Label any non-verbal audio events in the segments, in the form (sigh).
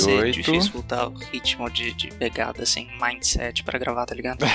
ser 98. difícil voltar o ritmo de, de pegada, assim, mindset pra gravar, tá ligado? (laughs)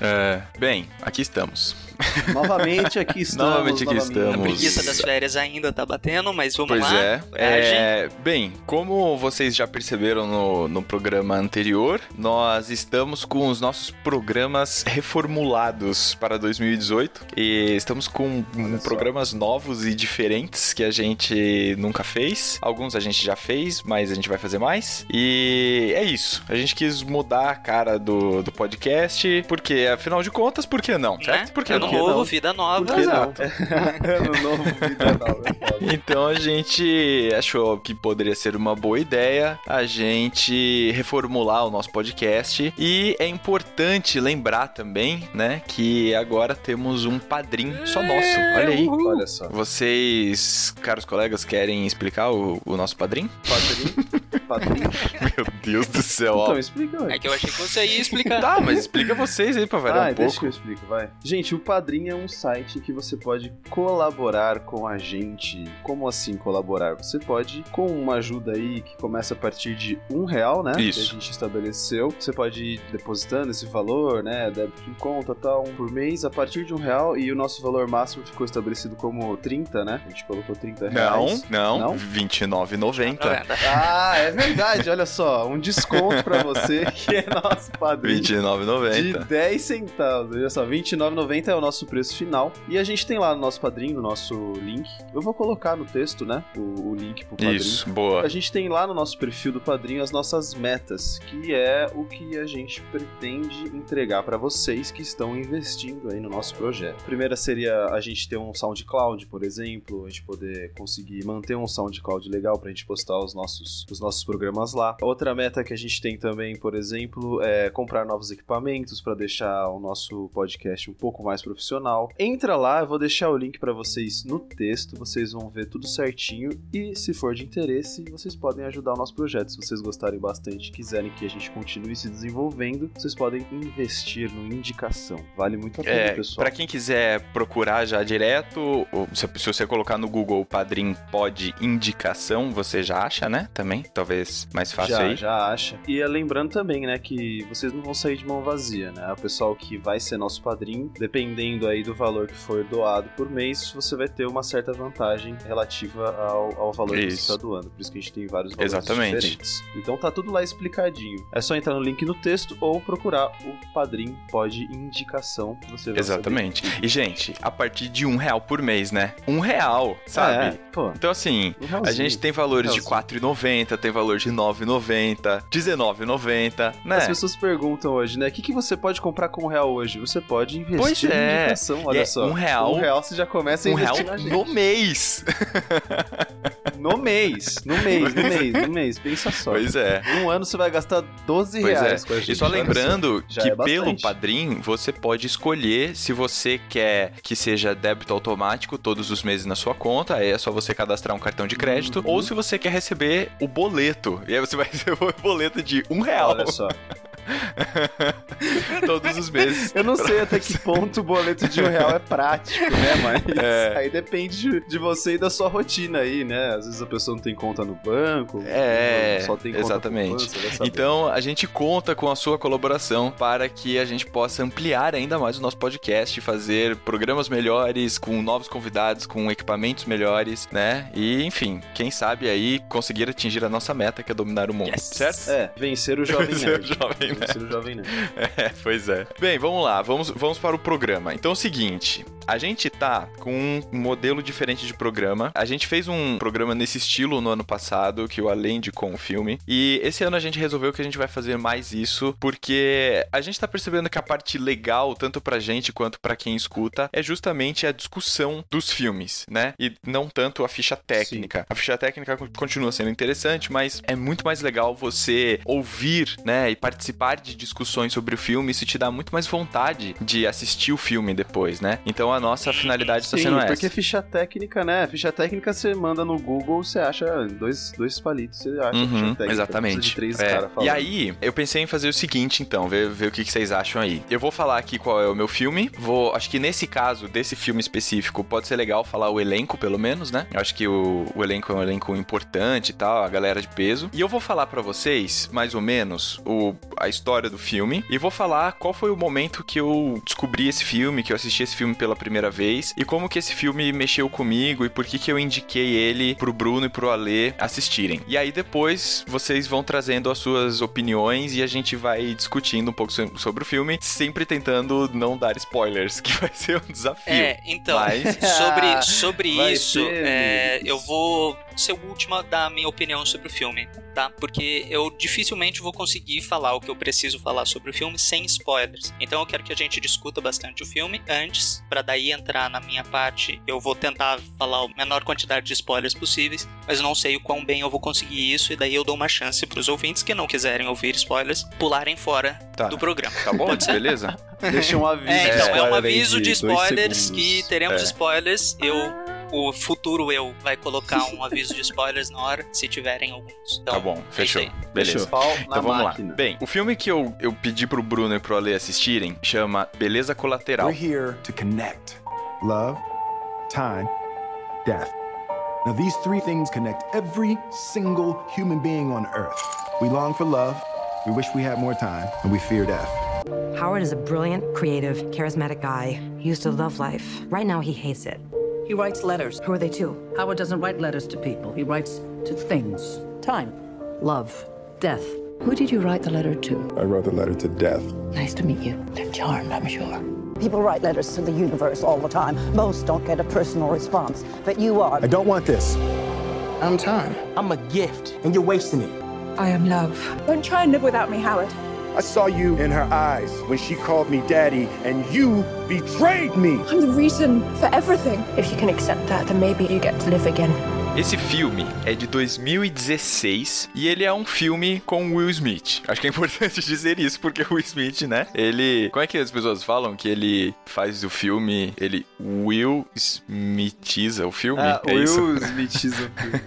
É, bem, aqui estamos. (laughs) Novamente aqui estamos. Novamente aqui A estamos. preguiça das férias ainda tá batendo, mas vamos Pois lá. é. É. Bem, como vocês já perceberam no, no programa anterior, nós estamos com os nossos programas reformulados para 2018 e estamos com Olha só. programas novos e diferentes que a gente nunca fez. Alguns a gente já fez, mas a gente vai fazer mais. E é isso. A gente quis mudar a cara do, do podcast, porque afinal de contas, por que não? Certo? Né? Por que ano não? novo, não? vida nova. Por que não? Exato. (laughs) Ano novo, vida nova. é. (laughs) Então a gente achou que poderia ser uma boa ideia a gente reformular o nosso podcast. E é importante lembrar também, né, que agora temos um padrinho só nosso. Olha aí. Olha só. Vocês, caros colegas, querem explicar o, o nosso padrinho? Padrinho. (laughs) Padrinho. Meu Deus do céu, ó. Então, explica. É que eu achei que você ia explicar. Tá, mas explica vocês aí pra variar Ah, um deixa pouco. que eu explico, vai. Gente, o Padrim é um site que você pode colaborar com a gente. Como assim colaborar? Você pode, com uma ajuda aí que começa a partir de um real, né? Isso. Que a gente estabeleceu. Você pode ir depositando esse valor, né? Débito em conta, tal, um por mês, a partir de um real. E o nosso valor máximo ficou estabelecido como 30, né? A gente colocou 30 Não, reais. não, Não? R$29,90. Ah, é verdade, olha só. Um desconto pra você que é nosso padrinho. De R$29,90. 10 centavos, olha só, R$29,90 é o nosso preço final. E a gente tem lá no nosso padrinho, no nosso link. Eu vou colocar no texto, né? O, o link pro padrinho. Isso, boa. A gente tem lá no nosso perfil do padrinho as nossas metas, que é o que a gente pretende entregar pra vocês que estão investindo aí no nosso projeto. A primeira seria a gente ter um SoundCloud, por exemplo, a gente poder conseguir manter um SoundCloud legal pra gente postar os nossos, os nossos programas lá. Outra meta que a gente tem também, por exemplo, é comprar novos equipamentos pra deixar o nosso podcast um pouco mais profissional. Entra lá, eu vou deixar o link pra vocês no texto, vocês vão ver tudo certinho e se for de interesse, vocês podem ajudar o nosso projeto. Se vocês gostarem bastante, quiserem que a gente continue se desenvolvendo, vocês podem investir no indicação. Vale muito a pena, É, pessoal. pra quem quiser procurar já direto, se, você colocar no Google Padrim Pod Indicação, você já acha, né? Também, talvez mais fácil já, aí. já acha. E é lembrando também, né, que vocês não vão sair de mão vazia, né? O pessoal que vai ser nosso padrinho, dependendo aí do valor que for doado por mês, você vai ter uma certa vantagem relativa ao, ao valor que você Isso. está doando. Por isso que a gente tem vários valores Exatamente. diferentes. Então tá tudo lá explicadinho. É só entrar no link no texto ou procurar o padrinho pode indicação. Você vai Exatamente. saber. E, gente, a partir de um real por mês, né? Um real, sabe? É. Então, assim, um a gente tem valores de Realzinho. R$4,90, tem valor de R$9,90, R$19,90, né? As pessoas perguntam hoje, né? O que, que você pode comprar com um real hoje? Você pode investir Pois é. E olha é só. um real- Um real você já começa a Um real no mês. (laughs) No mês, no mês, no mês, no mês. Pensa só. Pois é. Um ano você vai gastar 12 Pois reais é. com a gente. E só lembrando já que é pelo. Padrim você pode escolher se você quer que seja débito automático todos os meses na sua conta, aí é só você cadastrar um cartão de crédito, Uhum. ou se você quer receber o boleto, e aí você vai (laughs) receber o boleto de um real Olha só. (laughs) todos os meses. Eu não sei até que ponto o boleto de um real é prático, né? Mas (laughs) É. aí depende de- você e da sua rotina aí, né? Às vezes a pessoa não tem conta no banco. É, só tem conta exatamente. banco. Então, a gente conta com a sua colaboração para que a gente possa ampliar ainda mais o nosso podcast, fazer programas melhores, com novos convidados, com equipamentos melhores, né? E, enfim, quem sabe aí conseguir atingir a nossa meta, que é dominar o mundo, Yes. certo? É, vencer o jovem (laughs) Vencer o jovem nerd. Vencer o jovem nerd. É, pois é. Bem, vamos lá, vamos, vamos para o programa. Então é o seguinte: A gente tá com um modelo diferente de programa. A gente fez um programa nesse estilo no ano passado, que o Além de com o filme. E esse ano a gente resolveu que a gente vai fazer mais isso, porque a gente tá percebendo que a parte legal, tanto pra gente quanto pra quem escuta, é justamente a discussão dos filmes, né? E não tanto a ficha técnica. Sim. A ficha técnica continua sendo interessante, mas é muito mais legal você ouvir, né, e participar de discussões sobre o filme, isso te dá muito mais vontade de assistir o filme depois, né? Então a nossa finalidade está sendo essa. porque ficha técnica, né? Ficha técnica você manda no Google, você acha dois, dois palitos, você acha uhum, ficha técnica. Exatamente. É. E aí, eu pensei em fazer o seguinte, então, ver, ver o que, que vocês acham aí. Eu vou falar aqui qual é o meu filme, vou, acho que nesse caso, desse filme específico, pode ser legal falar o elenco, pelo menos, né? Eu acho que o, o elenco é um elenco importante e tal, a galera de peso. E eu vou falar para vocês, mais ou menos, o, a história do filme e vou falar qual foi o momento que eu descobri esse filme, que eu assisti esse filme pela primeira vez e como que esse filme mexeu comigo e por que que eu indiquei ele pro Bruno e pro Alê assistirem. E aí depois vocês vão trazendo as suas opiniões e a gente vai discutindo um pouco sobre o filme, sempre tentando não dar spoilers, (laughs) que vai ser um desafio. É, então, Mas... (laughs) sobre, sobre isso, é, eu vou ser o último a dar a minha opinião sobre o filme, tá? Porque eu dificilmente vou conseguir falar o que eu preciso falar sobre o filme sem spoilers. Então eu quero que a gente discuta bastante o filme antes, para daí entrar na minha parte. Eu vou tentar falar a menor quantidade de spoilers possíveis, mas não sei o quão bem eu vou conseguir isso, e daí eu dou uma chance para os ouvintes que não quiserem ouvir spoilers pularem fora tá. do programa. Tá bom? Beleza? (laughs) Deixa um aviso. É, então, é um aviso de, de spoilers que teremos é. spoilers. Eu o futuro eu vai colocar um aviso de spoilers na hora, se tiverem alguns. Então, tá bom, é fechou. Beleza. Então vamos máquina. lá. Bem, o filme que eu, eu pedi pro Bruno e pro Ale assistirem chama Beleza Colateral. We're here to connect. Love, time, death. Now these three things connect every single human being on earth. We long for love, we wish we had more time, and we fear death. Howard is a brilliant, creative, charismatic guy. He used to love life. Right now, he hates it. He writes letters. Who are they to? Howard doesn't write letters to people. He writes to things. Time. Love. Death. Who did you write the letter to? I wrote the letter to death. Nice to meet you. They're charmed, I'm sure. People write letters to the universe all the time. Most don't get a personal response, but you are. I don't want this. I'm time. I'm a gift, and you're wasting it. I am love. Don't try and live without me, Howard. I saw you in her eyes when she called me daddy, and you betrayed me. I'm the reason for everything. If you can accept that, then maybe you get to live again. Esse filme é de 2016 e ele é um filme com Will Smith. Acho que é (laughs) importante dizer isso porque o Will Smith, né? Ele. Como é que as pessoas falam que ele faz o filme? Ele Will Smithiza o filme? Ah, é Will isso? Smithiza o filme.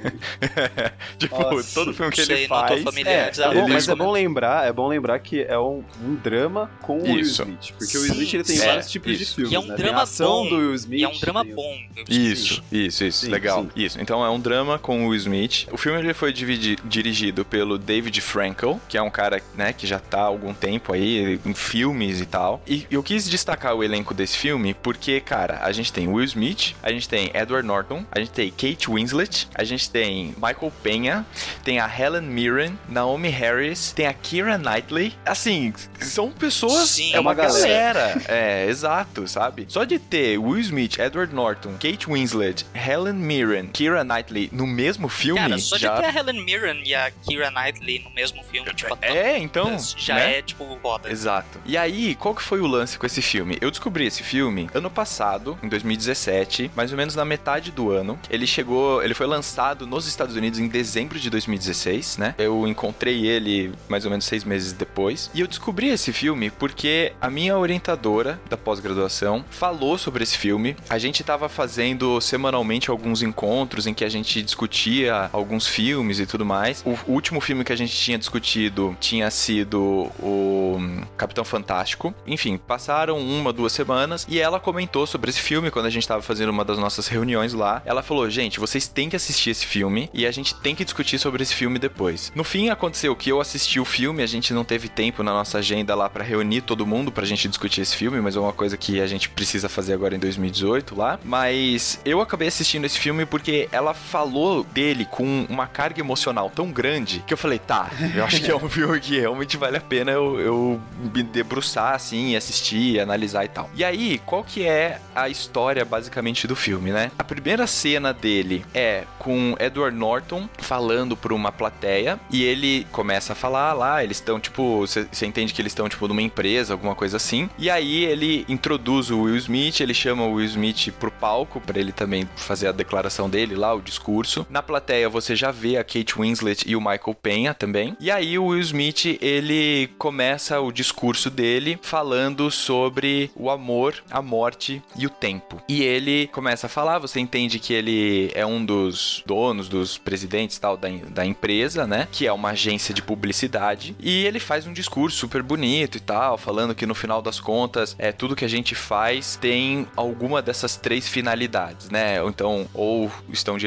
(laughs) tipo, Nossa, todo filme que ele faz. É, é bom, mas é bom lembrar, é bom lembrar que é um, um drama com o Will Smith. Porque o Will Smith ele tem é, vários tipos isso. de filmes. E é um né? drama bom. Do Will Smith, e é um drama bom. Isso, isso, isso. Sim, legal. Sim. Isso. Então é um um drama com o Will Smith. O filme ele foi dividi- dirigido pelo David Frankel, que é um cara, né, que já tá há algum tempo aí em filmes e tal. E eu quis destacar o elenco desse filme porque, cara, a gente tem Will Smith, a gente tem Edward Norton, a gente tem Kate Winslet, a gente tem Michael Penha, tem a Helen Mirren, Naomi Harris, tem a Kira Knightley. Assim, são pessoas. Sim, é uma, galera. É, exato, sabe? Só de ter Will Smith, Edward Norton, Kate Winslet, Helen Mirren, Kira Knightley Knightley no mesmo filme. Cara, só já... de ter a Helen Mirren e a Kira Knightley no mesmo filme, tipo, É, então. Já né? é, tipo, foda. Exato. E aí, qual que foi o lance com esse filme? Eu descobri esse filme ano passado, em 2017, mais ou menos na metade do ano. Ele chegou, ele foi lançado nos Estados Unidos em dezembro de 2016, né? Eu encontrei ele mais ou menos seis meses depois. E eu descobri esse filme porque a minha orientadora da pós-graduação falou sobre esse filme. A gente tava fazendo semanalmente alguns encontros em que a gente gente discutia alguns filmes e tudo mais. O último filme que a gente tinha discutido tinha sido o Capitão Fantástico. Enfim, passaram uma, duas semanas e ela comentou sobre esse filme quando a gente estava fazendo uma das nossas reuniões lá. Ela falou: gente, vocês têm que assistir esse filme e a gente tem que discutir sobre esse filme depois. No fim, aconteceu que eu assisti o filme, a gente não teve tempo na nossa agenda lá para reunir todo mundo pra gente discutir esse filme, mas é uma coisa que a gente precisa fazer agora em 2018 lá. Mas eu acabei assistindo esse filme porque ela falou dele com uma carga emocional tão grande que eu falei, tá, eu acho que é um filme que realmente vale a pena eu, eu me debruçar assim, assistir, analisar e tal. E aí, qual que é a história basicamente do filme, né? A primeira cena dele é com Edward Norton falando para uma plateia e ele começa a falar lá, eles estão tipo, você entende que eles estão tipo numa empresa, alguma coisa assim. E aí ele introduz o Will Smith, ele chama o Will Smith pro palco para ele também fazer a declaração dele lá, o discurso. Na plateia você já vê a Kate Winslet e o Michael Penha também. E aí o Will Smith, ele começa o discurso dele falando sobre o amor, a morte e o tempo. E ele começa a falar, você entende que ele é um dos donos, dos presidentes tal da, da empresa, né? Que é uma agência de publicidade. E ele faz um discurso super bonito e tal, falando que no final das contas, é tudo que a gente faz tem alguma dessas três finalidades, né? Então, ou estão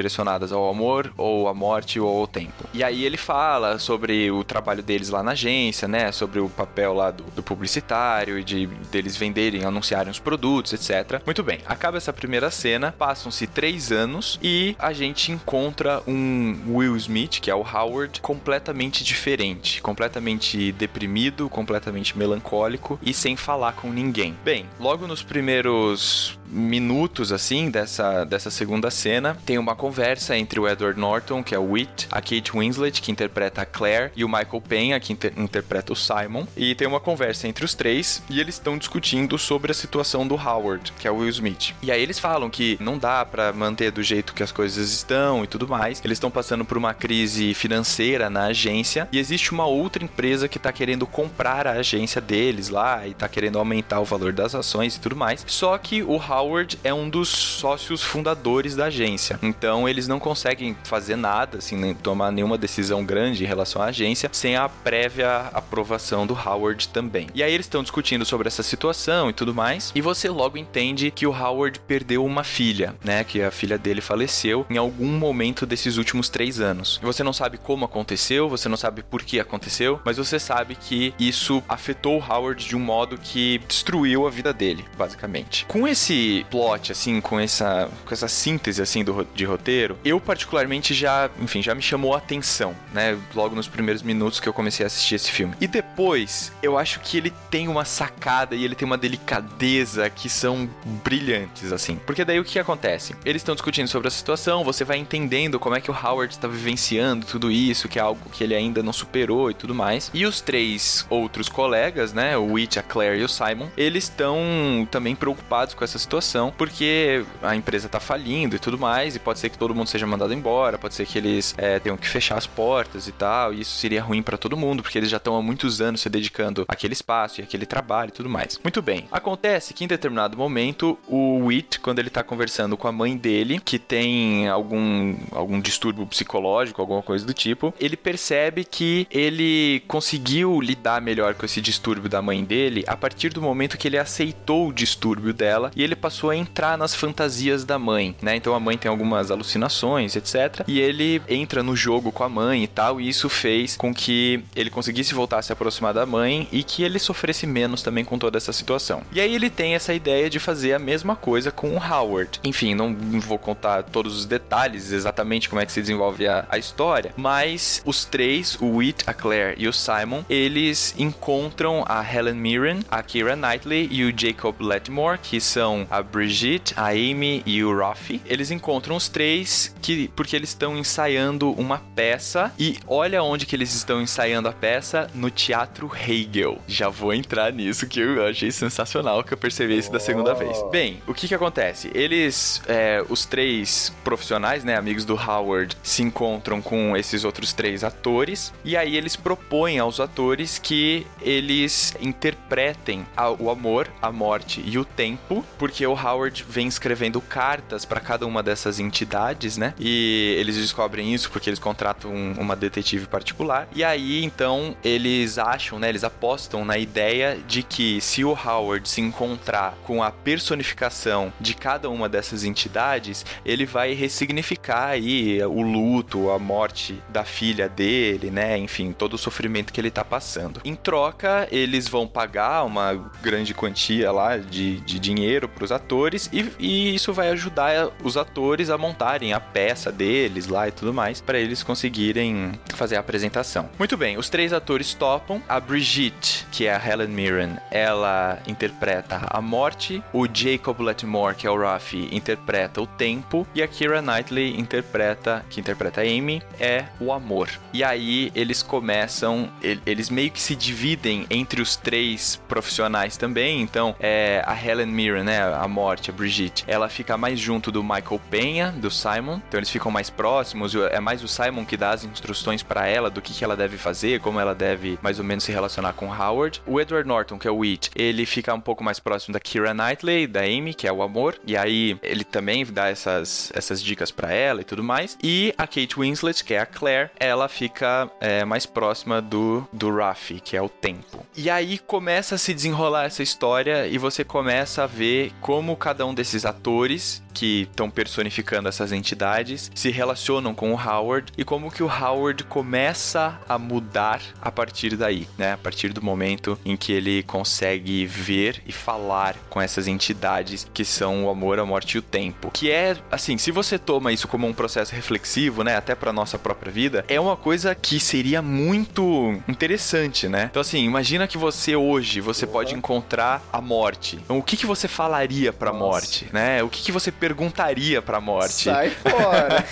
ao amor, ou à morte, ou ao tempo. E aí ele fala sobre o trabalho deles lá na agência, né? Sobre o papel lá do, do publicitário e de deles venderem, anunciarem os produtos, etc. Muito bem, acaba essa primeira cena, passam-se três anos e a gente encontra um Will Smith, que é o Howard, completamente diferente, completamente deprimido, completamente melancólico e sem falar com ninguém. Bem, logo nos primeiros minutos assim dessa, dessa segunda cena, tem uma conversa entre o Edward Norton, que é o Wit, a Kate Winslet, que interpreta a Claire, e o Michael Penha, que inter interpreta o Simon. E tem uma conversa entre os três e eles estão discutindo sobre a situação do Howard, que é o Will Smith. E aí eles falam que não dá para manter do jeito que as coisas estão e tudo mais. Eles estão passando por uma crise financeira na agência e existe uma outra empresa que tá querendo comprar a agência deles lá e tá querendo aumentar o valor das ações e tudo mais. Só que o Howard Howard é um dos sócios fundadores da agência. Então eles não conseguem fazer nada, assim, nem tomar nenhuma decisão grande em relação à agência sem a prévia aprovação do Howard também. E aí eles estão discutindo sobre essa situação e tudo mais. E você logo entende que o Howard perdeu uma filha, né? Que a filha dele faleceu em algum momento desses últimos três anos. E você não sabe como aconteceu, você não sabe por que aconteceu, mas você sabe que isso afetou o Howard de um modo que destruiu a vida dele, basicamente. Com esse plot, assim, com essa, com essa síntese, assim, do, de roteiro, eu particularmente já, enfim, já me chamou a atenção, né? Logo nos primeiros minutos que eu comecei a assistir esse filme. E depois, eu acho que ele tem uma sacada e ele tem uma delicadeza que são brilhantes, assim. Porque daí o que acontece? Eles estão discutindo sobre a situação, você vai entendendo como é que o Howard está vivenciando tudo isso, que é algo que ele ainda não superou e tudo mais. E os três outros colegas, né? O Witch, a Claire e o Simon, eles estão também preocupados com essa situação situação, porque a empresa tá falindo e tudo mais, e pode ser que todo mundo seja mandado embora, pode ser que eles é, tenham que fechar as portas e tal, e isso seria ruim para todo mundo, porque eles já estão há muitos anos se dedicando àquele espaço e àquele trabalho e tudo mais. Muito bem, acontece que em determinado momento, o Wit, quando ele tá conversando com a mãe dele, que tem algum, algum distúrbio psicológico, alguma coisa do tipo, ele percebe que ele conseguiu lidar melhor com esse distúrbio da mãe dele a partir do momento que ele aceitou o distúrbio dela e ele passou passou a entrar nas fantasias da mãe, né? Então a mãe tem algumas alucinações, etc. E ele entra no jogo com a mãe e tal, e isso fez com que ele conseguisse voltar a se aproximar da mãe e que ele sofresse menos também com toda essa situação. E aí ele tem essa ideia de fazer a mesma coisa com o Howard. Enfim, não vou contar todos os detalhes exatamente como é que se desenvolve a, a história, mas os três, o Wheat, a Claire e o Simon, eles encontram a Helen Mirren, a Kira Knightley e o Jacob Letmore, que são a Brigitte, a Amy e o Rafi. Eles encontram os três que porque eles estão ensaiando uma peça e olha onde que eles estão ensaiando a peça no Teatro Hegel. Já vou entrar nisso que eu achei sensacional que eu percebi isso da segunda vez. Bem, o que que acontece? Eles, é, os três profissionais, né, amigos do Howard, se encontram com esses outros três atores e aí eles propõem aos atores que eles interpretem a, o amor, a morte e o tempo, porque porque o Howard vem escrevendo cartas para cada uma dessas entidades, né? E eles descobrem isso porque eles contratam uma detetive particular. E aí, então, eles acham, né? Eles apostam na ideia de que se o Howard se encontrar com a personificação de cada uma dessas entidades, ele vai ressignificar aí o luto, a morte da filha dele, né? Enfim, todo o sofrimento que ele tá passando. Em troca, eles vão pagar uma grande quantia lá de, de dinheiro para os atores e, e, isso vai ajudar os atores a montarem a peça deles lá e tudo mais para eles conseguirem fazer a apresentação. Muito bem, os três atores topam. A Brigitte, que é a Helen Mirren, ela interpreta a morte. O Jacob Letmore, que é o Rafi, interpreta o tempo e a Kira Knightley interpreta, que interpreta a Amy, é o amor. E aí eles começam, eles meio que se dividem entre os três profissionais também. Então, é a Helen Mirren, né, a morte, a Brigitte, ela fica mais junto do Michael Penha, do Simon. Então eles ficam mais próximos. É mais o Simon que dá as instruções para ela do que, que ela deve fazer, como ela deve mais ou menos se relacionar com Howard. O Edward Norton, que é o It, ele fica um pouco mais próximo da Kira Knightley, da Amy, que é o amor. E aí ele também dá essas, essas dicas para ela e tudo mais. E a Kate Winslet, que é a Claire, ela fica é, mais próxima do, do Rafi, que é o tempo. E aí começa a se desenrolar essa história e você começa a ver como cada um desses atores que estão personificando essas entidades se relacionam com o Howard e como que o Howard começa a mudar a partir daí, né? A partir do momento em que ele consegue ver e falar com essas entidades que são o amor, a morte e o tempo. Que é, assim, se você toma isso como um processo reflexivo, né, até para nossa própria vida, é uma coisa que seria muito interessante, né? Então assim, imagina que você hoje você pode encontrar a morte. Então, o que que você falaria para a morte, né? O que que você perguntaria pra morte. Sai fora. (laughs)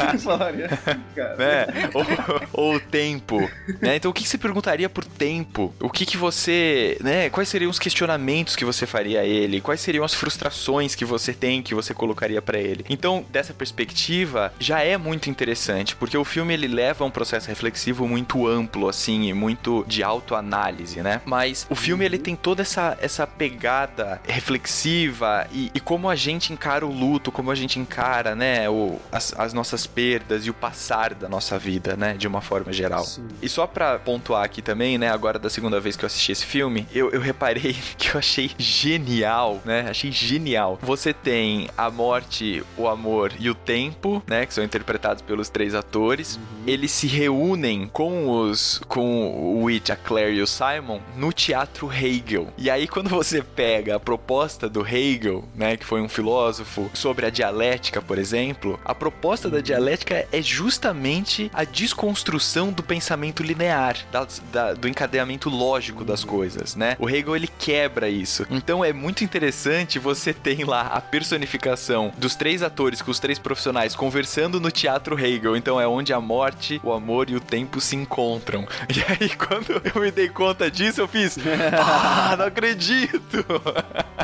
(laughs) Né? Ou, ou o tempo. Né? Então, o que, você perguntaria por tempo? O que, que você. Né? Quais seriam os questionamentos que você faria a ele? Quais seriam as frustrações que você tem que você colocaria para ele? Então, dessa perspectiva, já é muito interessante, porque o filme ele leva um processo reflexivo muito amplo, assim, e muito de autoanálise, né? Mas o filme ele tem toda essa, essa pegada reflexiva e, e como a gente encara o luto, como a gente encara, né, o, as, as, nossas perdas e o passar da nossa vida, né, de uma forma geral. Sim. E só pra pontuar aqui também, né, agora da segunda vez que eu assisti esse filme, eu, eu reparei (laughs) que eu achei genial, né, achei genial. Você tem a morte, o amor e o tempo, né, que são interpretados pelos três atores. Uhum. Eles se reúnem com os, com o Witch, a Claire e o Simon no Teatro Hegel. E aí quando você pega a proposta do Hegel, né, que foi um filósofo sobre a dialética, por exemplo, a proposta da dialética é justamente a desconstrução do pensamento linear, da, da, do encadeamento lógico das coisas, né? O Hegel ele quebra isso. Então é muito interessante você tem lá a personificação dos três atores com os três profissionais conversando no teatro Hegel. Então é onde a morte, o amor e o tempo se encontram. (laughs) E aí quando eu me dei conta disso, eu fiz, (laughs) ah, não acredito.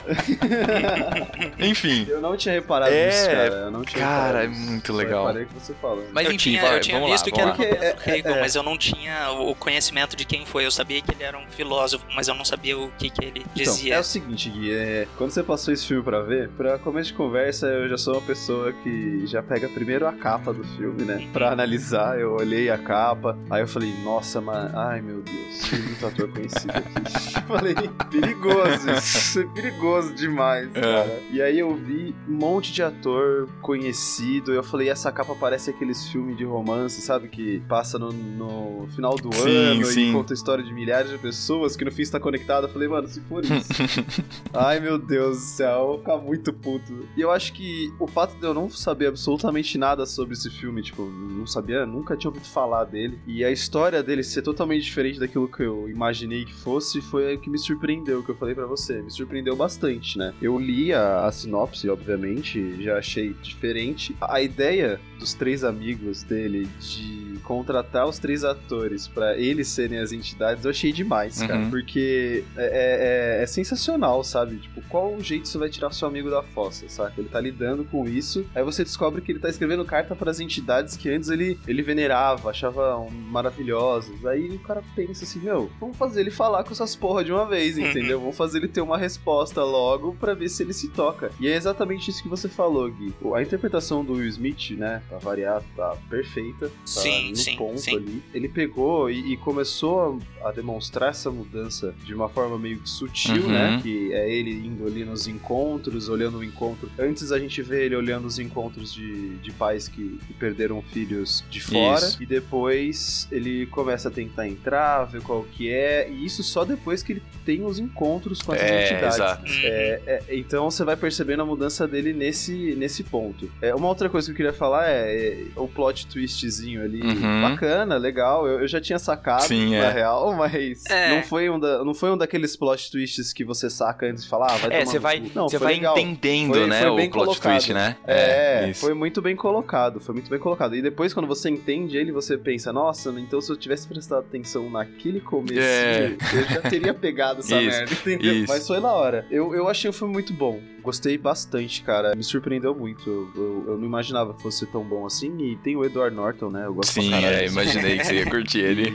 (laughs) Enfim. Eu não tinha reparado é, cara. Eu não tinha cara, é muito legal. Eu que você falou. Mas eu enfim, tinha, vai, eu tinha visto lá, que era é, é, Hegel, é, mas eu não tinha o conhecimento de quem foi. Eu sabia que ele era um filósofo, mas eu não sabia o que, que ele então, dizia. Então, é o seguinte, Gui, é, quando você passou esse filme pra ver, pra começo de conversa, eu já sou uma pessoa que já pega primeiro a capa do filme, né? Pra analisar, eu olhei a capa, aí eu falei, nossa, mano, ai meu Deus, tem muito ator conhecido aqui. (laughs) falei, perigoso, isso é perigoso demais, cara. E aí eu vi um monte de ator conhecido. Eu falei, essa capa parece aqueles filmes de romance, sabe? Que passa no, no final do sim, ano sim. e conta a história de milhares de pessoas que no fim está conectada. Eu falei, mano, se for isso. (laughs) Ai, meu Deus do céu, eu vou ficar muito puto. E eu acho que o fato de eu não saber absolutamente nada sobre esse filme, tipo, não sabia, nunca tinha ouvido falar dele. E a história dele ser totalmente diferente daquilo que eu imaginei que fosse, foi o que me surpreendeu, que eu falei para você. Me surpreendeu bastante, né? Eu li a, a sinopse, obviamente, já achei diferente. A ideia dos três amigos dele de contratar os três atores para eles serem as entidades, eu achei demais, cara. Uhum. Porque é, é, é, sensacional, sabe? Tipo, qual jeito você vai tirar seu amigo da fossa, sabe? Ele tá lidando com isso. Aí você descobre que ele tá escrevendo carta para as entidades que antes ele, ele venerava, achava maravilhosas. Aí o cara pensa assim, meu, vamos fazer ele falar com essas porra de uma vez, uhum. entendeu? vamos fazer ele ter uma resposta logo para ver se ele se toca. E é exatamente isso que você falou, Gui. A interpretação do Will Smith, né, pra variar, tá perfeita. Tá sim, no sim, ponto sim. ali. Ele pegou e, e, começou a demonstrar essa mudança de uma forma meio que sutil, né? uhum. né? Que é ele indo ali nos encontros, olhando o encontro. Antes a gente vê ele olhando os encontros de, de pais que, que perderam filhos de fora. Isso. E depois ele começa a tentar entrar, ver qual que é. E isso só depois que ele tem os encontros com as é, entidades. Exato. É, é, então você vai percebendo a mudança dele nesse, nesse ponto. É, uma outra coisa que eu queria falar é, é o plot twistzinho ali. Uhum. Bacana, legal. Eu, eu, já tinha sacado, Sim, na é. real, mas não, foi um da, não foi um daqueles plot twists que você saca antes de falar, ah, vai É, você vai, não, você vai entendendo, foi, né, foi o plot colocado. twist, né? É, foi muito bem colocado, foi muito bem colocado. E depois, quando você entende ele, você pensa, nossa, então se eu tivesse prestado atenção naquele começo, eu já teria pegado essa (laughs) Isso. merda, entendeu? Isso. Mas foi na hora. Eu, eu achei o filme muito bom. Gostei bastante, cara. Me surpreendeu muito. Eu, eu, eu, não imaginava que fosse tão bom assim. E tem o Edward Norton, né? Eu gosto Sim, é, imaginei que você ia curtir ele.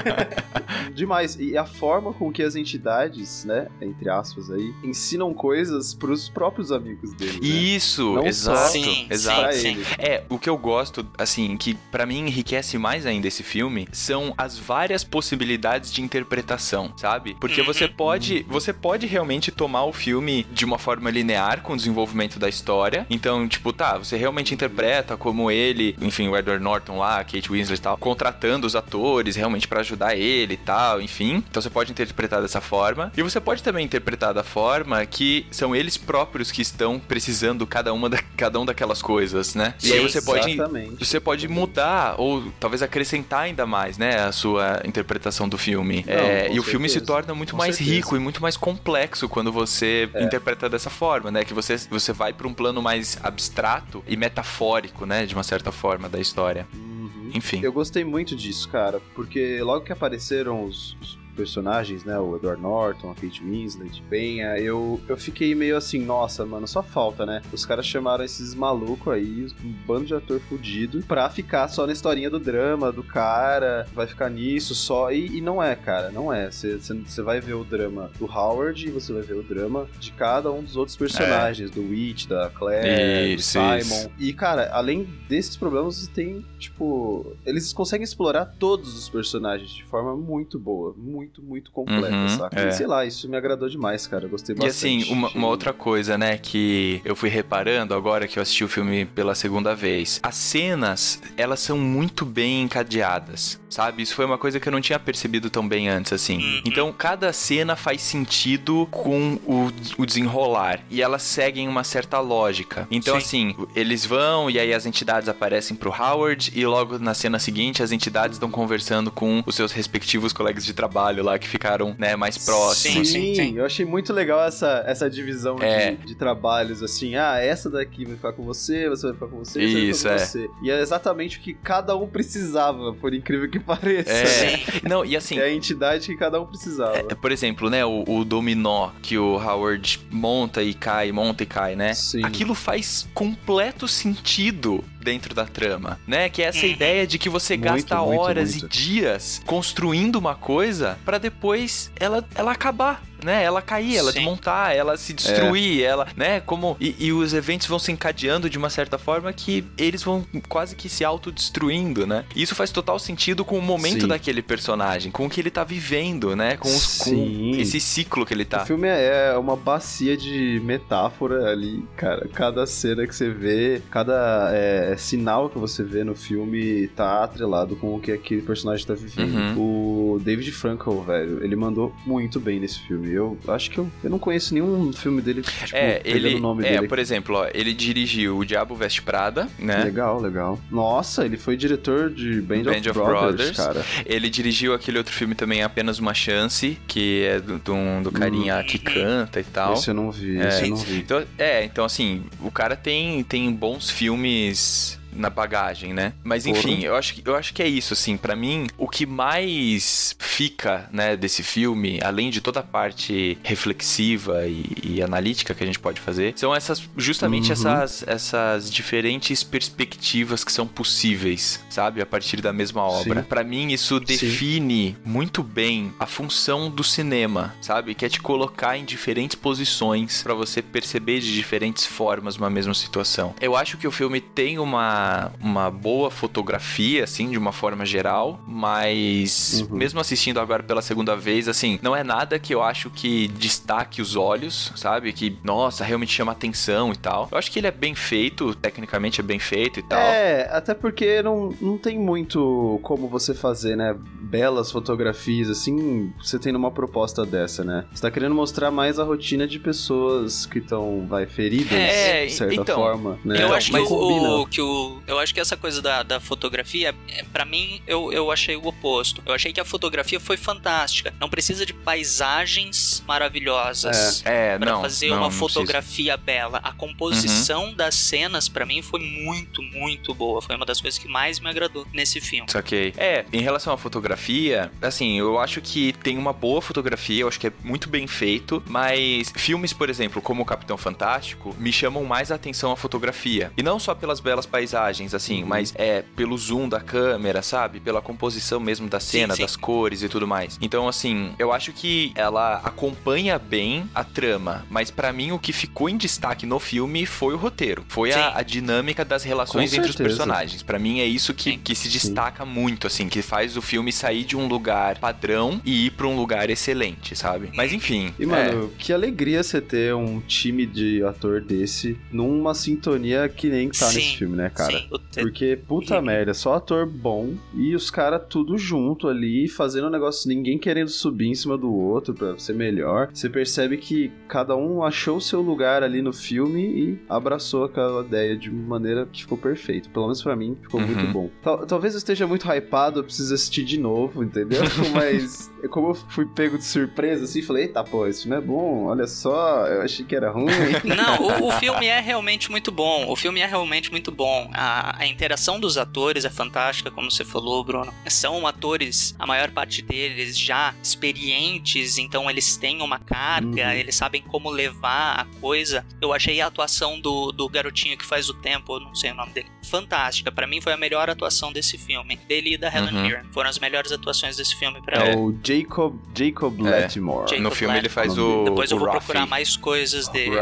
(laughs) Demais. E a forma com que as entidades, né, entre aspas aí, ensinam coisas pros próprios amigos dele. Né? Isso, não exato. Sim, exato. Sim, sim. É, o que eu gosto, assim, que para mim enriquece mais ainda esse filme, são as várias possibilidades de interpretação, sabe? Porque uhum. você pode, você pode realmente tomar o filme de uma forma linear com o desenvolvimento da história. Então, tipo, tá, você realmente interpreta como ele, enfim, o Edward Norton lá, Kate Winslet e tal, contratando os atores realmente para ajudar ele e tal, enfim. Então você pode interpretar dessa forma. E você pode também interpretar da forma que são eles próprios que estão precisando cada uma da, (laughs) cada um daquelas coisas, né? Sim, e aí você pode exatamente. você pode mudar ou talvez acrescentar ainda mais, né, a sua interpretação do filme. Não, é, e certeza. o filme se torna muito com mais certeza. rico e muito mais complexo quando você é. interpreta dessa forma, né? Que você, você vai para um plano mais abstrato e metafórico, né? De uma certa forma da história. Uhum. Enfim. Eu gostei muito disso, cara, porque logo que apareceram os, os personagens, né? O Edward Norton, a Kate Winslet, Penha, eu, eu fiquei meio assim, nossa, mano, só falta, né? Os caras chamaram esses malucos aí, um bando de ator fudido, pra ficar só na historinha do drama, do cara, vai ficar nisso só. E, e não é, cara, não é. Você vai ver o drama do Howard e você vai ver o drama de cada um dos outros personagens, é. do Witch, da Claire, isso, do Simon. Isso. E, cara, além desses problemas, tem, tipo, eles conseguem explorar todos os personagens de forma muito boa, muito muito, muito completa, uhum, saca? É. E, sei lá, isso me agradou demais, cara. Eu gostei bastante. E assim, uma, uma, outra coisa, né, que eu fui reparando agora que eu assisti o filme pela segunda vez. As cenas, elas são muito bem encadeadas, sabe? Isso foi uma coisa que eu não tinha percebido tão bem antes, assim. Uhum. Então, cada cena faz sentido com o, o desenrolar. E elas seguem uma certa lógica. Então, Sim. assim, eles vão e aí as entidades aparecem pro Howard e logo na cena seguinte as entidades estão conversando com os seus respectivos colegas de trabalho lá que ficaram, né, mais próximos. Sim, sim, sim. eu achei muito legal essa, essa divisão é. de, de, trabalhos, assim, ah, essa daqui vai ficar com você, você vai ficar com você, Isso, vai ficar com é. você. E é exatamente o que cada um precisava, por incrível que pareça. É. Não, e assim... É a entidade que cada um precisava. É, por exemplo, né, o, o, dominó que o Howard monta e cai, monta e cai, né? Sim. Aquilo faz completo sentido dentro da trama, né? Que é essa uhum. ideia de que você muito, gasta horas muito. e dias construindo uma coisa para depois ela, ela acabar né? Ela cair, ela Sim. desmontar, ela se destruir, é. ela, né? Como e, e, os eventos vão se encadeando de uma certa forma que eles vão quase que se autodestruindo, né? E isso faz total sentido com o momento Sim. daquele personagem, com o que ele tá vivendo, né? Com, os, com, esse ciclo que ele tá. O filme é, é uma bacia de metáfora ali, cara. Cada cena que você vê, cada é, sinal que você vê no filme tá atrelado com o que aquele personagem tá vivendo. Uhum. O David Frankel, velho, ele mandou muito bem nesse filme. Eu acho que eu, eu não conheço nenhum filme dele, tipo, é, ele, o nome é, dele. É, por exemplo, ó, ele dirigiu O Diabo Veste Prada, né? Legal, legal. Nossa, ele foi diretor de Band, Band of, of Brothers, Brothers, cara. Ele dirigiu aquele outro filme também, Apenas Uma Chance, que é do, do, do carinha hum. que canta e tal. Esse eu não vi, é, esse eu não vi. Então, é, então assim, o cara tem, tem bons filmes na bagagem, né? Mas enfim, eu acho, eu acho que é isso, assim. para mim, o que mais fica, né, desse filme, além de toda a parte reflexiva e, e analítica que a gente pode fazer, são essas, justamente uhum. essas, essas diferentes perspectivas que são possíveis, sabe? A partir da mesma obra. para mim, isso define Sim. muito bem a função do cinema, sabe? Que é te colocar em diferentes posições para você perceber de diferentes formas uma mesma situação. Eu acho que o filme tem uma, uma boa fotografia, assim, de uma forma geral, mas uhum. mesmo assistindo agora pela segunda vez, assim, não é nada que eu acho que destaque os olhos, sabe? Que, nossa, realmente chama atenção e tal. Eu acho que ele é bem feito, tecnicamente é bem feito e tal. É, até porque não, não tem muito como você fazer, né? Belas fotografias, assim, você tem numa proposta dessa, né? Você tá querendo mostrar mais a rotina de pessoas que estão, vai, feridas, é, de certa então, forma, né? Eu acho que o, que o, eu acho que essa coisa da, da fotografia, é, para mim, eu, eu achei o oposto. Eu achei que a fotografia foi fantástica. Não precisa de paisagens maravilhosas é, é, para fazer não, uma não fotografia bela. A composição uhum. das cenas, para mim, foi muito, muito boa. Foi uma das coisas que mais me agradou nesse filme. Saquei. É, em relação à fotografia, assim, eu acho que tem uma boa fotografia, eu acho que é muito bem feito, mas filmes, por exemplo, como o Capitão Fantástico, me chamam mais a atenção a fotografia. E não só pelas belas paisagens, assim, uhum. mas é pelo zoom da câmera, sabe? Pela composição mesmo da cena, sim, sim. das cores e tudo mais. Então, assim, eu acho que ela acompanha bem a trama, mas para mim o que ficou em destaque no filme foi o roteiro. Foi a, a, dinâmica das relações entre os personagens. Para mim é isso que, que se destaca muito, assim, que faz o filme sair de um lugar padrão e ir pra um lugar excelente, sabe? Mas enfim. E, mano, é... que alegria você ter um time de ator desse numa sintonia que nem tá sim, nesse filme, né, cara? Sim. Porque, puta merda, só ator bom e os caras tudo junto ali, fazendo um negócio, ninguém querendo subir em cima do outro pra ser melhor. Você percebe que cada um achou o seu lugar ali no filme e abraçou aquela ideia de maneira que ficou perfeito. Pelo menos para mim, ficou uhum. muito bom. Tal, talvez eu esteja muito hypado, eu preciso assistir de novo, entendeu? (laughs) Mas como eu fui pego de surpresa assim, falei, eita, pô, isso não é bom, olha só, eu achei que era ruim. (laughs) Não, o, o filme é realmente muito bom. O filme é realmente muito bom. A, a interação dos atores é fantástica, como você falou, Bruno. São atores, a maior parte deles já experientes, então eles têm uma carga, uhum. eles sabem como levar a coisa. Eu achei a atuação do, do garotinho que faz o tempo, eu não sei o nome dele, fantástica. Para mim foi a melhor atuação desse filme. Dele e da Helen uhum. Mirren. Foram as melhores atuações desse filme pra é. O Jacob, Jacob é. Lettimore. Jacob no filme ele faz o. Depois eu vou procurar mais coisas dele.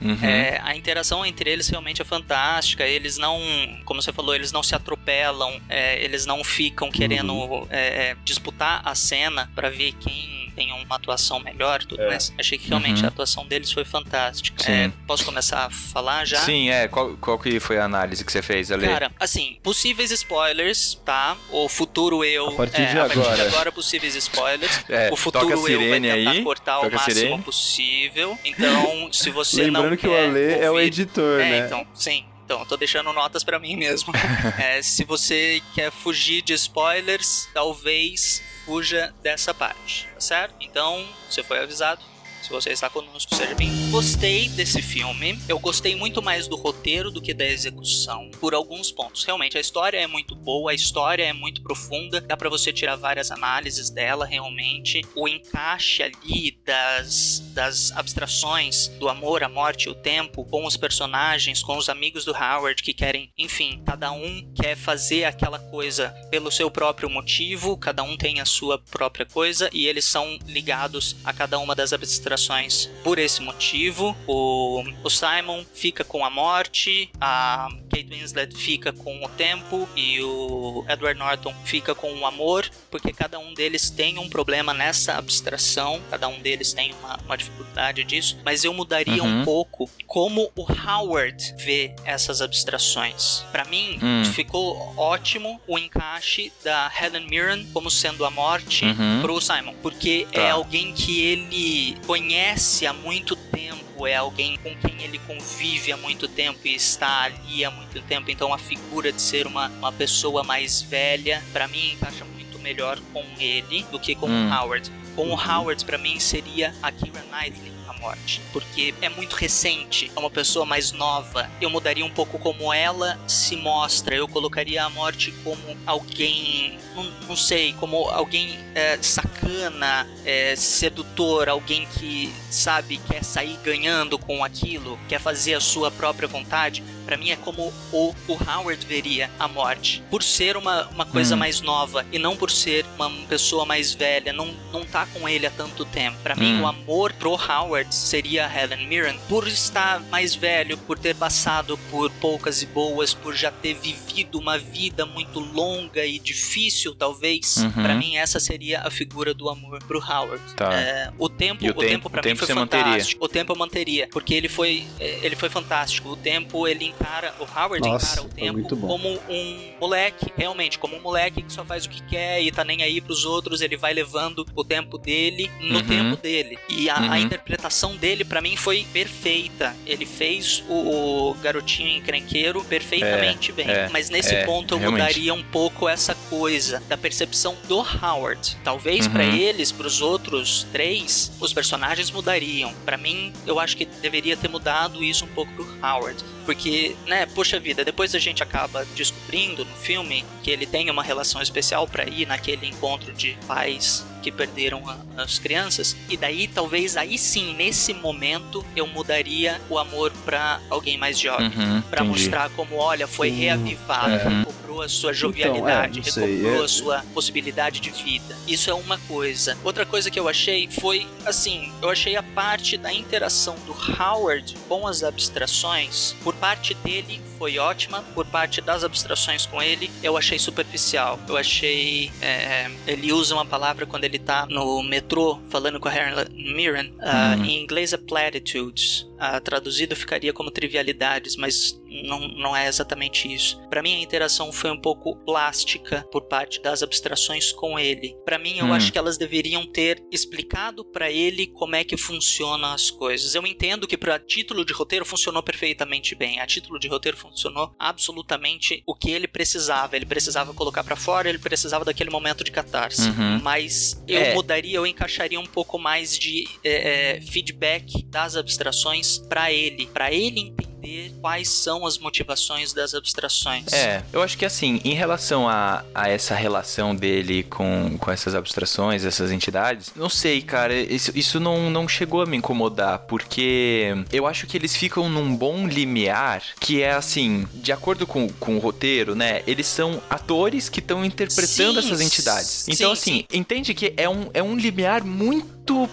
Uhum. É, a interação entre eles realmente é fantástica. Eles não, como você falou, eles não se atropelam, é, eles não ficam querendo uhum. é, é disputar a cena para ver quem tem uma atuação melhor e tudo é. mais. Achei que realmente uhum. a atuação deles foi fantástica. É, posso começar a falar já? Sim, é. Qual, qual que foi a análise que você fez ali? Cara, assim, possíveis spoilers, tá? O futuro eu. A partir é, de agora. A partir de agora, possíveis spoilers. É, o futuro eu vai tentar aí, cortar o máximo possível. Então, se você (laughs) Lembrando não que o Ale é o editor, é, né? Então, sim. Então, eu tô deixando notas para mim mesmo. (laughs) é, se você quer fugir de spoilers, talvez fuja dessa parte, tá certo? Então, você foi avisado, se você está conosco, seja bem. Gostei desse filme. Eu gostei muito mais do roteiro do que da execução, por alguns pontos. Realmente, a história é muito boa, a história é muito profunda, dá para você tirar várias análises dela, realmente. O encaixe ali das, das abstrações do amor, a morte o tempo com os personagens, com os amigos do Howard que querem, enfim, cada um quer fazer aquela coisa pelo seu próprio motivo, cada um tem a sua própria coisa e eles são ligados a cada uma das abstrações por esse motivo. O, o Simon fica com a morte, a Kate Winslet fica com o tempo e o Edward Norton fica com o amor, porque cada um deles tem um problema nessa abstração, cada um deles tem uma, uma dificuldade disso, mas eu mudaria uhum. um pouco como o Howard vê essas abstrações. Para mim, uhum. ficou ótimo o encaixe da Helen Mirren como sendo a morte uhum. pro Simon, porque é tá. é alguém que ele conhece há muito tempo, é alguém com quem ele convive há muito tempo e está ali há muito tempo. Então a figura de ser uma, uma pessoa mais velha, para mim encaixa muito melhor com ele do que com hum. o Howard. Com o Howard, para mim, seria a Kira Knightley a morte, porque é muito recente, é uma pessoa mais nova. Eu mudaria um pouco como ela se mostra. Eu colocaria a morte como alguém, não, não sei, como alguém é, sacana, é, sedutor, alguém que sabe quer sair ganhando com aquilo, quer fazer a sua própria vontade. Para mim é como o, o Howard veria a morte, por ser uma, uma coisa hum. mais nova e não por ser uma pessoa mais velha, não, não tá com ele há tanto tempo. Para hum. mim, o amor pro Howard seria a Helen Mirren por estar mais velho, por ter passado por poucas e boas, por já ter vivido uma vida muito longa e difícil, talvez. Uhum. Para mim, essa seria a figura do amor pro Howard. Tá. É, o tempo, o, o tempo, tempo para mim foi fantástico. Manteria. O tempo eu manteria, porque ele foi, ele foi fantástico. O tempo ele encara, o Howard Nossa, encara o tempo como um moleque, realmente, como um moleque que só faz o que quer e tá nem aí pros outros, ele vai levando o tempo dele no uhum. tempo dele. E a, uhum. a interpretação dele para mim foi perfeita. Ele fez o, o garotinho encrenqueiro perfeitamente é, bem. É, Mas nesse é, ponto eu realmente. mudaria um pouco essa coisa da percepção do Howard. Talvez uhum. para eles, para os outros três, os personagens mudariam. Para mim, eu acho que deveria ter mudado isso um pouco pro Howard. Porque, né, poxa vida, depois a gente acaba descobrindo no filme que ele tem uma relação especial para ir naquele encontro de pais que perderam a, as crianças. E daí, talvez aí sim, nesse momento, eu mudaria o amor para alguém mais jovem. Uhum, para mostrar como, olha, foi reavivado, é. recobrou a sua jovialidade, então, é, recobrou é... a sua possibilidade de vida. Isso é uma coisa. Outra coisa que eu achei foi, assim, eu achei a parte da interação do Howard com as abstrações, por parte dele foi ótima, por parte das abstrações com ele, eu achei superficial. Eu achei. É, ele usa uma palavra quando ele tá no metrô falando com a Helen Mirren, uh, em inglês é platitudes. Uh, traduzido ficaria como trivialidades, mas não, não é exatamente isso. Para mim, a interação foi um pouco plástica por parte das abstrações com ele. Para mim, eu hum. acho que elas deveriam ter explicado para ele como é que funcionam as coisas. Eu entendo que para título de roteiro funcionou perfeitamente bem. A título de roteiro funcionou absolutamente o que ele precisava. Ele precisava colocar para fora, ele precisava daquele momento de catarse. Uhum. Mas eu é. mudaria, eu encaixaria um pouco mais de é, é feedback das abstrações para ele, para ele entender entender quais são as motivações das abstrações. É, eu acho que assim, em relação a, a essa relação dele com, com essas abstrações, essas entidades, não sei, cara, isso, isso não, não chegou a me incomodar, porque eu acho que eles ficam num bom limiar que é assim, de acordo com, com o roteiro, né? Eles são atores que estão interpretando sim, essas entidades. Então, sim, assim, sim. entende que é um, é um limiar muito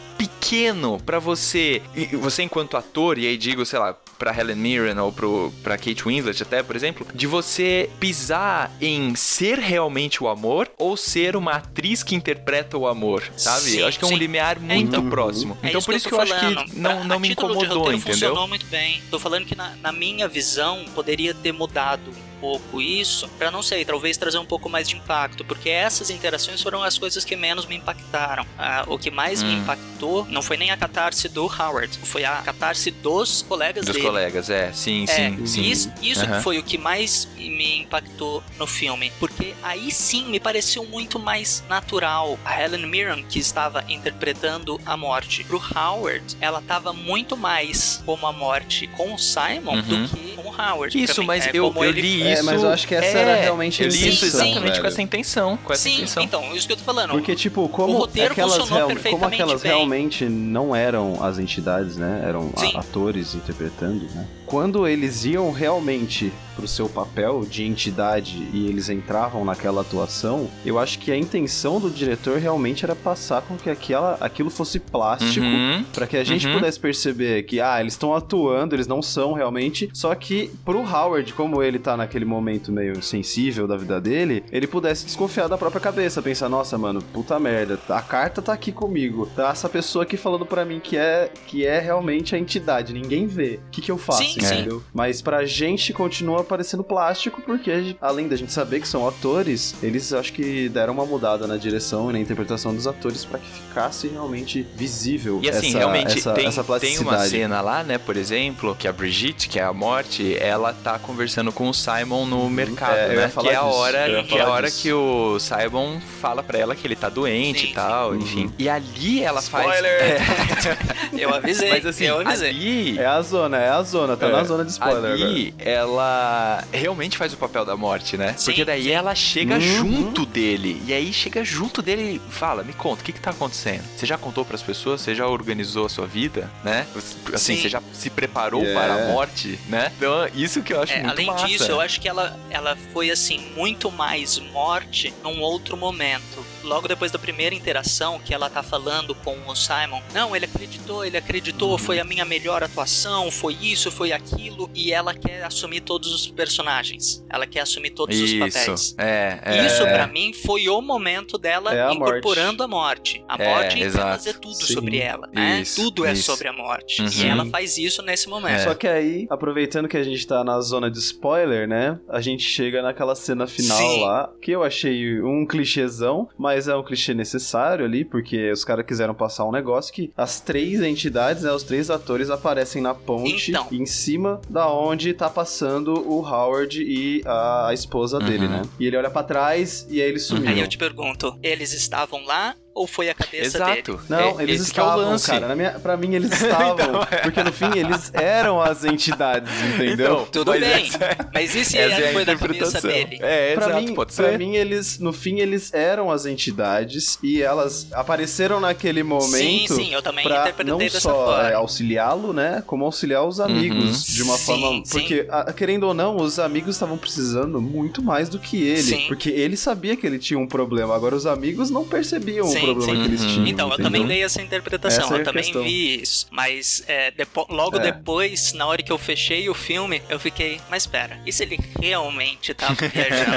pequeno para você, você enquanto ator, e aí digo, sei lá, pra Helen Mirren ou pro, pra Kate Winslet até, por exemplo, de você pisar em ser realmente o amor ou ser uma atriz que interpreta o amor, sabe? Sim, eu acho que é um limiar muito é, então, próximo. É então por isso que eu, que eu acho que não, não me incomodou, entendeu? funcionou muito bem. Tô falando que na, na minha visão poderia ter mudado pouco isso, para não sei, talvez trazer um pouco mais de impacto, porque essas interações foram as coisas que menos me impactaram. Ah, o que mais hum. me impactou não foi nem a catarse do Howard, foi a catarse dos colegas dos dele. Dos colegas, é, sim, é, sim, sim. Isso, isso uhum. foi o que mais me impactou no filme, porque aí sim me pareceu muito mais natural. A Helen Mirren, que estava interpretando a morte, pro Howard, ela estava muito mais como a morte com o Simon uhum. do que com o Howard. Isso, mas é, eu, eu li é, mas eu acho que essa é, era realmente a intenção. Isso exatamente velho. com essa intenção. Com essa sim, intenção. então, isso que eu tô falando. Porque, tipo, como aquelas, real, como aquelas realmente não eram as entidades, né? Eram atores interpretando, né? Quando eles iam realmente pro seu papel de entidade e eles entravam naquela atuação, eu acho que a intenção do diretor realmente era passar com que aquela, aquilo fosse plástico, uhum, para que a gente uhum. pudesse perceber que, ah, eles estão atuando, eles não são realmente, só que pro Howard, como ele tá naquele momento meio sensível da vida dele, ele pudesse desconfiar da própria cabeça, pensar, nossa, mano, puta merda, a carta tá aqui comigo, tá essa pessoa aqui falando para mim que é que é realmente a entidade, ninguém vê. O que que eu faço? Sim, entendeu? Mas pra gente continua parecendo plástico, porque além da gente saber que são atores, eles acho que deram uma mudada na direção e na interpretação dos atores para que ficasse realmente visível E assim, essa, realmente essa, tem, essa tem uma cena lá, né, por exemplo, que a Brigitte, que é a morte, ela tá conversando com o Simon no mercado, É, né? falar Que é a hora, que é a hora disso. que o Simon fala pra ela que ele tá doente Sim, e tal, sim. enfim. Uhum. E ali ela Spoiler! faz. (laughs) É, Eu avisei, mas assim, eu avisei. ali. É a zona, é a zona, tá É. na zona de spoiler agora. Ali, ela realmente faz o papel da morte, né? Sim, Porque daí sim. ela chega Uhum. junto dele. E aí chega junto dele e fala: Me conta, o que que tá acontecendo? Você já contou pras pessoas? Você já organizou a sua vida, né? Assim, Sim. você já se preparou Yeah. para a morte, né? Então, isso que eu acho É, muito além massa. disso, eu acho que ela, ela foi assim muito mais morte num outro momento. Logo depois da primeira interação que ela tá falando com o Simon, não, ele acreditou, ele acreditou, foi a minha melhor atuação, foi isso, foi aquilo, e ela quer assumir todos os personagens. Ela quer assumir todos os papéis. Isso, é, é. Isso pra mim foi o momento dela É a incorporando a morte. A É, morte quer exato. fazer tudo Sim. sobre ela, né? Isso, tudo é isso. sobre a morte. Uhum. E ela faz isso nesse momento. É. Só que aí, aproveitando que a gente tá na zona de spoiler, né? A gente chega naquela cena final Sim. lá, que eu achei um clichêzão, mas é um clichê necessário ali, porque os caras quiseram passar um negócio que as três entidades, né, os três atores aparecem na ponte Então. em cima da onde tá passando o Howard e a, esposa dele, Uhum. né? E ele olha pra trás e aí eles sumiram. Aí eu te pergunto, eles estavam lá ou foi a cabeça dele? Exato. Não, É- eles é estavam, lance. cara. Na minha, pra mim, eles (laughs) estavam. Então, é. Porque no fim, eles eram as entidades, entendeu? Então, Tudo mas bem, essa- mas e se essa ele é a foi da cabeça interpretação. dele? É, pra exato, mim, pode pra ser. mim, eles, no fim, eles eram as entidades e elas apareceram naquele momento sim, sim, eu também pra interpretei não dessa só forma. é, auxiliá-lo, né, como auxiliar os amigos Uhum. de uma Sim, forma... sim. Porque, a- querendo ou não, os amigos estavam precisando muito mais do que ele. Sim. Porque ele sabia que ele tinha um problema, agora os amigos não percebiam Sim, o problema sim. que eles Uhum. tinham. Então, eu entendeu? também dei essa interpretação, Essa é eu também questão. vi isso. Mas é, depo- logo É. depois, na hora que eu fechei o filme, eu fiquei, mas pera, e se ele realmente tava (laughs) viajando?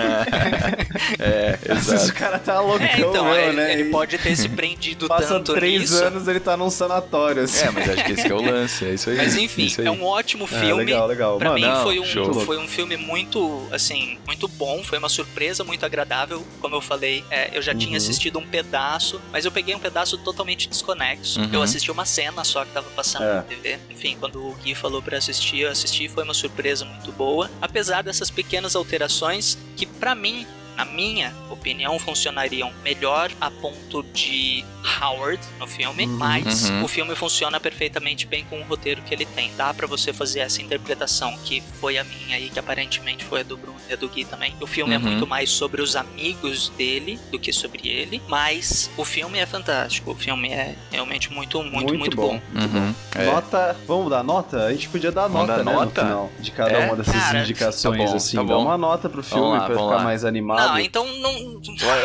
É, (laughs) exato. o cara tá loucão, é, então, ele, né? ele E pode ter se prendido Passa tanto três nisso. anos ele tá num sanatório, assim. É, mas acho que esse que é o lance, é isso aí. Mas enfim, aí. é um ótimo É, filme. legal, legal. Pra Mano, mim não, foi um, show. foi um filme muito, assim, muito bom, foi uma surpresa muito agradável. Como eu falei, é, eu já Uhum. tinha assistido um pedaço, mas eu peguei um pedaço totalmente desconexo. Uhum. Eu assisti uma cena só que tava passando É. na TV. Enfim, quando o Gui falou pra assistir, eu assisti, foi uma surpresa muito boa. Apesar dessas pequenas alterações que pra mim na minha opinião, funcionariam melhor a ponto de Howard no filme, Uhum. mas Uhum. o filme funciona perfeitamente bem com o roteiro que ele tem. Dá pra você fazer essa interpretação que foi a minha aí, que aparentemente foi a do Bruno e a do Gui também. O filme é Uhum. muito mais sobre os amigos dele do que sobre ele, mas o filme é fantástico. O filme é realmente muito, muito, muito, bom. Uhum. É. Nota. Vamos dar nota? A gente podia dar Vamos nota, dar né, nota? no final de cada É? uma dessas Cara, indicações, tá bom, assim. tá Dá bom. uma nota pro filme lá, pra vamos ficar lá. mais animado. Não, então não. O,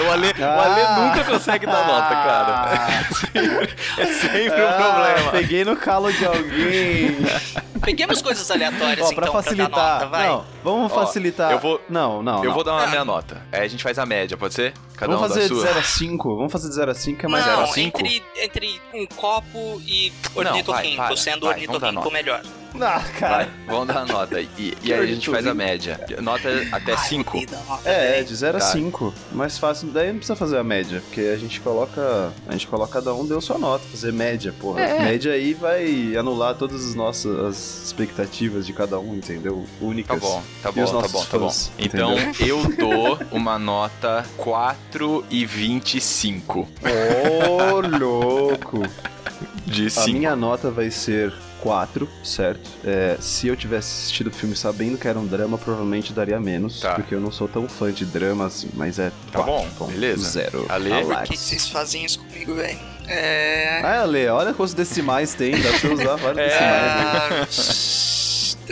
o Ale, o Ah. Ale nunca consegue dar nota, cara. (laughs) É sempre um Ah, problema. Peguei no calo de alguém. (laughs) Peguemos coisas aleatórias Ó, pra então facilitar. pra nota, vai. Não, vamos Ó, facilitar. eu vou- Não, não. Eu não. vou dar uma Ah. minha nota. Aí a gente faz a média, pode ser? Cada Vamos um fazer da de sua. 0 a 5. Vamos fazer de 0 a 5, que é mais zero a não, cinco? entre, entre um copo e ornitorrinco, sendo vai, ornitorrinco melhor. Ah, cara. Vai, vamos dar a nota. E, e aí a gente faz a média. Nota até Ai, 5. vida, nota, É, é, de 0 a Tá. 5. Mais fácil. Daí não precisa fazer a média. Porque a gente coloca. A gente coloca cada um deu sua nota. Fazer média, porra. É. Média aí vai anular todas as nossas as expectativas de cada um, entendeu? Tá Únicas. bom, tá bom, tá bom, tá bom. fãs, Então entendeu? eu (laughs) dou uma nota 4 e 25 Ô, louco! de A 5. minha nota vai ser 4, certo? É, se eu tivesse assistido o filme sabendo que era um drama, provavelmente daria menos. Tá. Porque eu não sou tão fã de dramas, mas é. Tá 4, bom, beleza. Zero. Ale? Por Relax. que que vocês fazem isso comigo, velho? É. Ah, Ale, olha quantos decimais tem, dá pra você usar vários decimais. né? (laughs)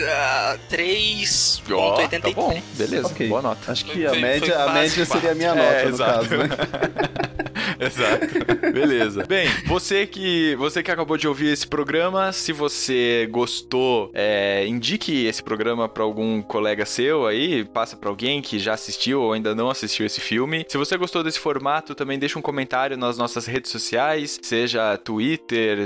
Ó, 3.83. tá bom, beleza, Ok. boa nota. Acho que Foi- a foi média, a média seria a minha nota, É, no exato. caso, né? (laughs) (laughs) Exato. Beleza. Bem, você que você que acabou de ouvir esse programa, se você gostou, é, indique esse programa para algum colega seu aí, passa para alguém que já assistiu ou ainda não assistiu esse filme. Se você gostou desse formato, também deixa um comentário nas nossas redes sociais, seja Twitter,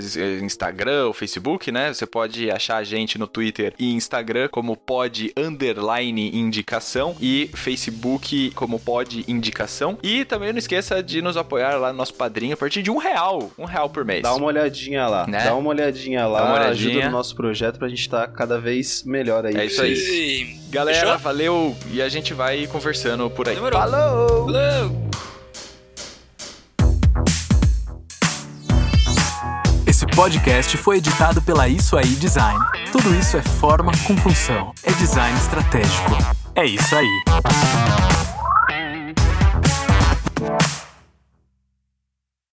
Instagram ou Facebook, né? Você pode achar a gente no Twitter e Instagram como pod underline indicação e Facebook como pod indicação. E também não esqueça de nos apoiar lá no nosso padrinho a partir de um real, um real por mês. Dá uma olhadinha lá, né? dá uma olhadinha lá, uma olhadinha. ajuda no nosso projeto pra gente estar tá cada vez melhor aí. É isso aí. Galera, Fechou? valeu e a gente vai conversando por aí. Demorou. Falou! Falou! Esse podcast foi editado pela Isso Aí Design. Tudo isso é forma com função. É design estratégico. É isso aí.